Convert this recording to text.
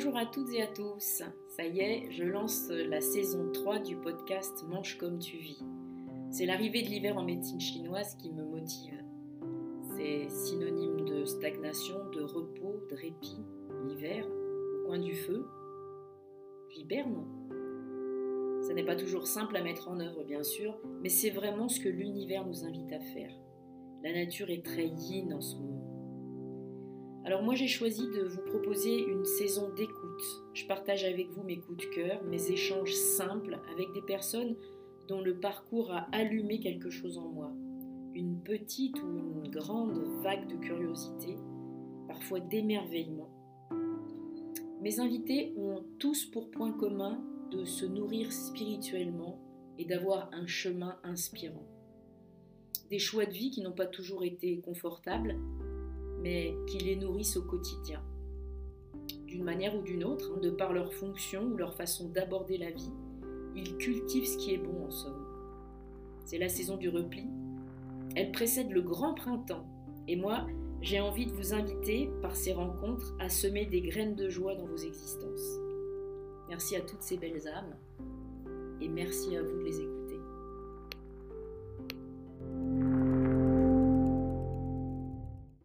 Bonjour à toutes et à tous. Ça y est, je lance la saison 3 du podcast Mange comme tu vis. C'est l'arrivée de l'hiver en médecine chinoise qui me motive. C'est synonyme de stagnation, de repos, de répit. L'hiver, au coin du feu. J'hiberne. Ça n'est pas toujours simple à mettre en œuvre, bien sûr, mais c'est vraiment ce que l'univers nous invite à faire. La nature est très yin en ce moment. Alors moi j'ai choisi de vous proposer une saison d'écoute. Je partage avec vous mes coups de cœur, mes échanges simples avec des personnes dont le parcours a allumé quelque chose en moi. Une petite ou une grande vague de curiosité, parfois d'émerveillement. Mes invités ont tous pour point commun de se nourrir spirituellement et d'avoir un chemin inspirant. Des choix de vie qui n'ont pas toujours été confortables, mais qui les nourrissent au quotidien. D'une manière ou d'une autre, hein, de par leur fonction ou leur façon d'aborder la vie, ils cultivent ce qui est bon en somme. C'est la saison du repli. Elle précède le grand printemps. Et moi, j'ai envie de vous inviter, par ces rencontres, à semer des graines de joie dans vos existences. Merci à toutes ces belles âmes et merci à vous de les écouter.